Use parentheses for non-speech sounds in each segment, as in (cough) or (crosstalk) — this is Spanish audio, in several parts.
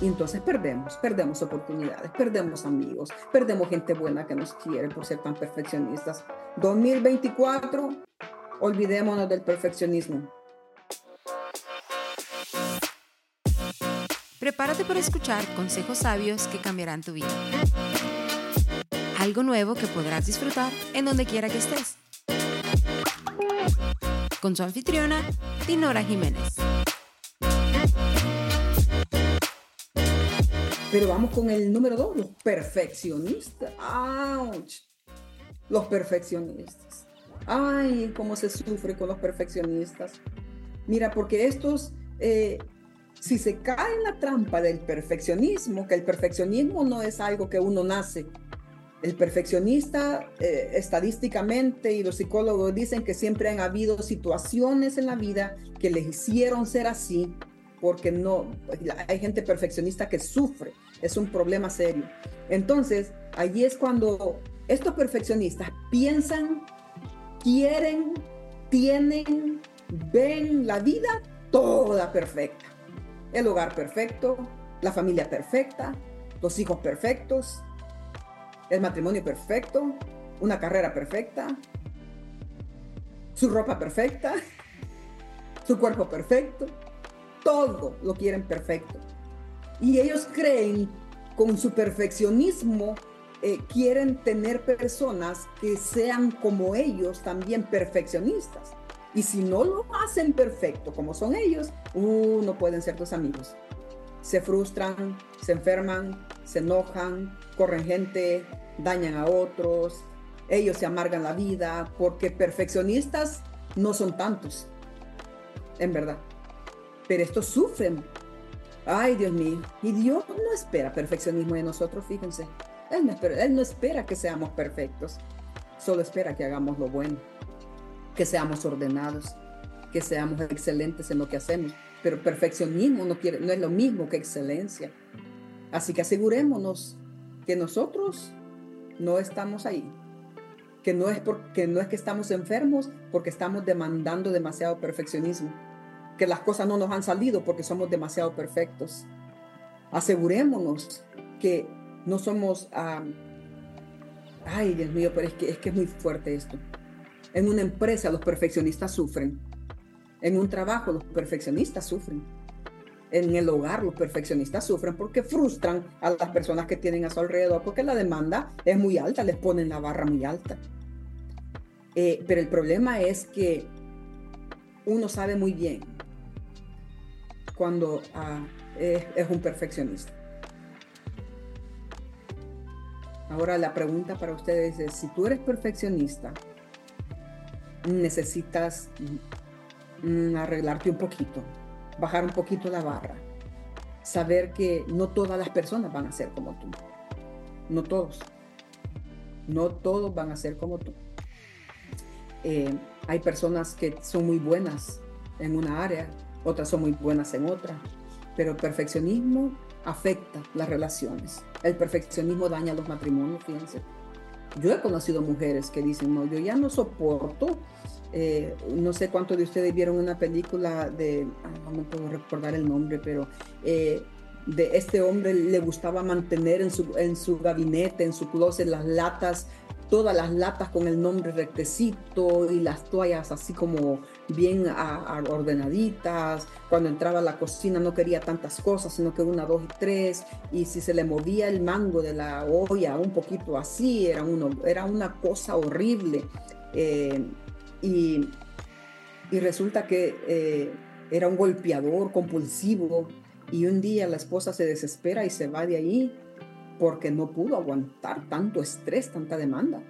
Y entonces perdemos, perdemos oportunidades, perdemos amigos, perdemos gente buena que nos quiere por ser tan perfeccionistas. 2024, olvidémonos del perfeccionismo. Prepárate para escuchar consejos sabios que cambiarán tu vida. Algo nuevo que podrás disfrutar en donde quiera que estés. Con su anfitriona, Dinora Jiménez. Pero vamos con el número dos, los perfeccionistas. ¡Auch! Los perfeccionistas. Ay, cómo se sufre con los perfeccionistas. Mira, porque estos, eh, si se cae en la trampa del perfeccionismo, que el perfeccionismo no es algo que uno nace. El perfeccionista, eh, estadísticamente, y los psicólogos dicen que siempre han habido situaciones en la vida que les hicieron ser así, porque no, hay gente perfeccionista que sufre, es un problema serio. Entonces, allí es cuando estos perfeccionistas piensan, quieren, tienen, ven la vida toda perfecta. El hogar perfecto, la familia perfecta, los hijos perfectos, el matrimonio perfecto, una carrera perfecta, su ropa perfecta, (laughs) su cuerpo perfecto, todo lo quieren perfecto. Y ellos creen, con su perfeccionismo, eh, quieren tener personas que sean como ellos, también perfeccionistas. Y si no lo hacen perfecto como son ellos, uh, no pueden ser tus amigos. Se frustran, se enferman, se enojan, corren gente, dañan a otros, ellos se amargan la vida, porque perfeccionistas no son tantos, en verdad pero estos sufren. Ay, Dios mío. Y Dios no espera perfeccionismo de nosotros, fíjense. Él no, espera, que seamos perfectos, solo espera que hagamos lo bueno, que seamos ordenados, que seamos excelentes en lo que hacemos. Pero perfeccionismo no, quiere, no es lo mismo que excelencia. Así que asegurémonos que nosotros no estamos ahí. Que no, es porque, no es que estamos enfermos porque estamos demandando demasiado perfeccionismo que las cosas no nos han salido porque somos demasiado perfectos. Asegurémonos que no somos... ay, Dios mío, pero es que, es que es muy fuerte esto. En una empresa los perfeccionistas sufren. En un trabajo los perfeccionistas sufren. En el hogar los perfeccionistas sufren porque frustran a las personas que tienen a su alrededor porque la demanda es muy alta, les ponen la barra muy alta. Eh, pero el problema es que uno sabe muy bien cuando ah, es, un perfeccionista. Ahora la pregunta para ustedes es, si tú eres perfeccionista, necesitas mm, arreglarte un poquito, bajar un poquito la barra, saber que no todas las personas van a ser como tú, no todos, no todos van a ser como tú. Eh, hay personas que son muy buenas en una área otras son muy buenas en otra, pero el perfeccionismo afecta las relaciones. El perfeccionismo daña los matrimonios, fíjense. Yo he conocido mujeres que dicen, no, yo ya no soporto, eh, no sé cuántos de ustedes vieron una película de, no me puedo recordar el nombre, pero eh, de este hombre le gustaba mantener en su, en su gabinete, en su closet, las latas todas las latas con el nombre rectecito y las toallas así como bien ordenaditas. Cuando entraba a la cocina no quería tantas cosas, sino que una, dos y tres. Y si se le movía el mango de la olla un poquito así, era, uno, era una cosa horrible. Eh, y, resulta que eh, era un golpeador compulsivo. Y un día la esposa se desespera y se va de ahí porque no pudo aguantar tanto estrés, tanta demanda.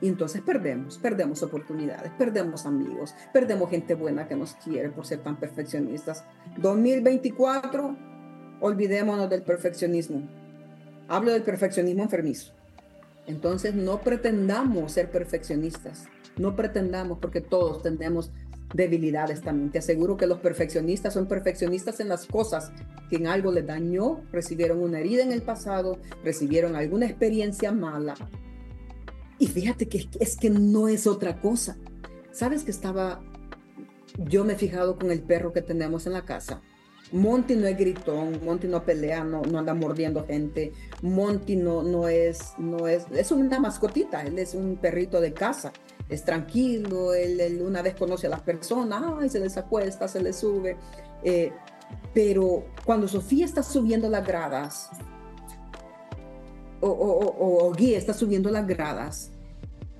Y entonces perdemos, perdemos oportunidades, perdemos amigos, perdemos gente buena que nos quiere por ser tan perfeccionistas. 2024, olvidémonos del perfeccionismo. Hablo del perfeccionismo enfermizo. Entonces no pretendamos ser perfeccionistas, no pretendamos porque todos tenemos debilidades también. Te aseguro que los perfeccionistas son perfeccionistas en las cosas que en algo les dañó, recibieron una herida en el pasado, recibieron alguna experiencia mala. Y fíjate que es que no es otra cosa. Sabes que estaba, yo me he fijado con el perro que tenemos en la casa. Monty no es gritón, Monty no pelea, no, no anda mordiendo gente. Monty no, no, es, no es, es una mascotita, él es un perrito de casa. Es tranquilo, él, una vez conoce a las personas, ay, se les acuesta, se les sube. Eh, pero cuando Sofía está subiendo las gradas, o, o, o, Guía está subiendo las gradas,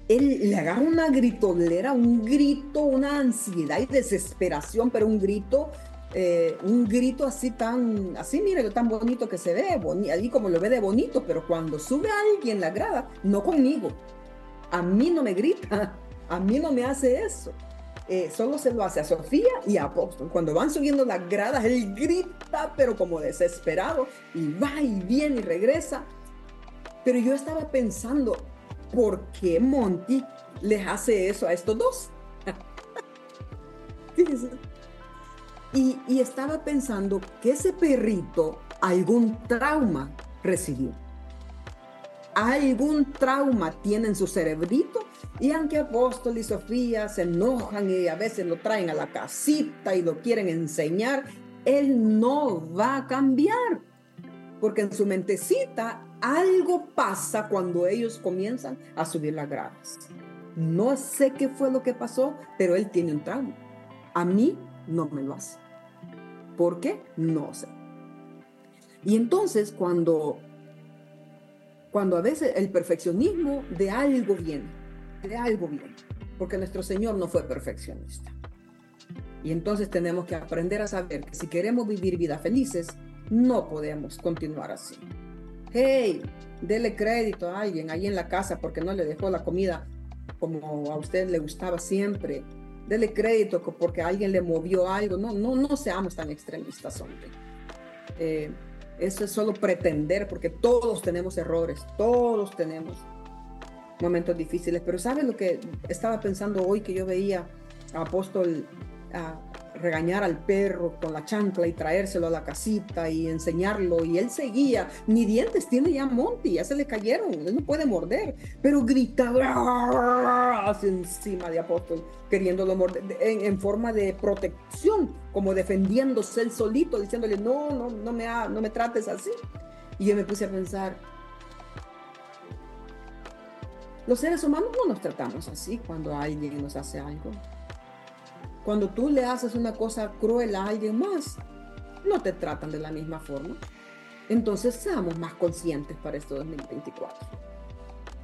él le agarra una gritolera, un grito, una ansiedad y desesperación, pero un grito eh, un grito así tan, así mire, tan bonito que se ve, ahí como lo ve de bonito, pero cuando sube alguien la grada, no conmigo, a mí no me grita, a mí no me hace eso. Eh, solo se lo hace a Sofía y a Apóstol. Cuando van subiendo las gradas, él grita, pero como desesperado, y va y viene y regresa. Pero yo estaba pensando, ¿por qué Monty les hace eso a estos dos? (laughs) Fíjense. Y, estaba pensando que ese perrito algún trauma recibió. Algún trauma tiene en su cerebrito y aunque Apóstol y Sofía se enojan y a veces lo traen a la casita y lo quieren enseñar, él no va a cambiar. Porque en su mentecita algo pasa cuando ellos comienzan a subir las gradas. No sé qué fue lo que pasó, pero él tiene un trauma. A mí no me lo hace. ¿Por qué? No sé. Y entonces cuando, cuando a veces el perfeccionismo de algo viene, de algo viene, porque nuestro Señor no fue perfeccionista. Y entonces tenemos que aprender a saber que si queremos vivir vidas felices, no podemos continuar así. Hey, dele crédito a alguien ahí en la casa porque no le dejó la comida como a usted le gustaba siempre dele crédito porque alguien le movió algo. No, no, no seamos tan extremistas, hombre. Eh, eso es solo pretender, porque todos tenemos errores, todos tenemos momentos difíciles. Pero ¿sabes lo que estaba pensando hoy que yo veía a Apóstol, regañar al perro con la chancla y traérselo a la casita y enseñarlo. Y él seguía, ni dientes tiene ya Monty, ya se le cayeron, él no puede morder, pero gritaba hacia encima de Apóstol, queriéndolo morder en, forma de protección, como defendiéndose él solito, diciéndole, no, no, no me, no me trates así. Y yo me puse a pensar, los seres humanos no nos tratamos así cuando alguien nos hace algo. Cuando tú le haces una cosa cruel a alguien más, no te tratan de la misma forma. Entonces seamos más conscientes para este 2024.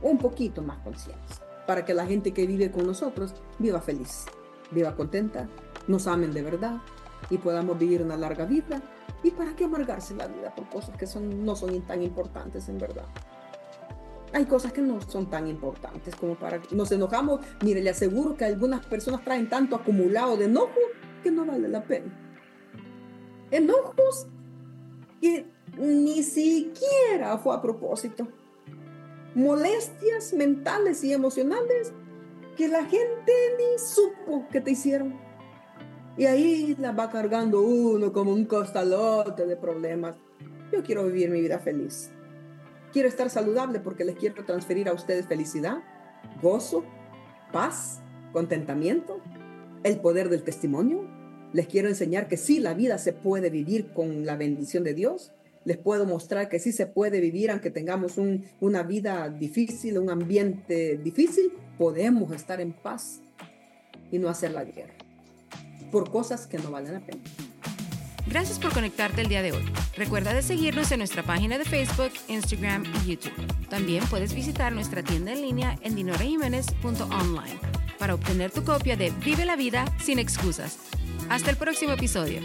Un poquito más conscientes. Para que la gente que vive con nosotros viva feliz, viva contenta, nos amen de verdad y podamos vivir una larga vida. ¿Y para qué amargarse la vida por cosas que son, no son tan importantes en verdad? Hay cosas que no son tan importantes como para nos enojamos. Mire, le aseguro que algunas personas traen tanto acumulado de enojo que no vale la pena. Enojos que ni siquiera fue a propósito. Molestias mentales y emocionales que la gente ni supo que te hicieron. Y ahí la va cargando uno como un costalote de problemas. Yo quiero vivir mi vida feliz. Quiero estar saludable porque les quiero transferir a ustedes felicidad, gozo, paz, contentamiento, el poder del testimonio. Les quiero enseñar que sí, la vida se puede vivir con la bendición de Dios. Les puedo mostrar que sí se puede vivir aunque tengamos una vida difícil, un ambiente difícil. Podemos estar en paz y no hacer la guerra por cosas que no valen la pena. Gracias por conectarte el día de hoy. Recuerda de seguirnos en nuestra página de Facebook, Instagram y YouTube. También puedes visitar nuestra tienda en línea en dinorejiménez.online para obtener tu copia de Vive la vida sin excusas. Hasta el próximo episodio.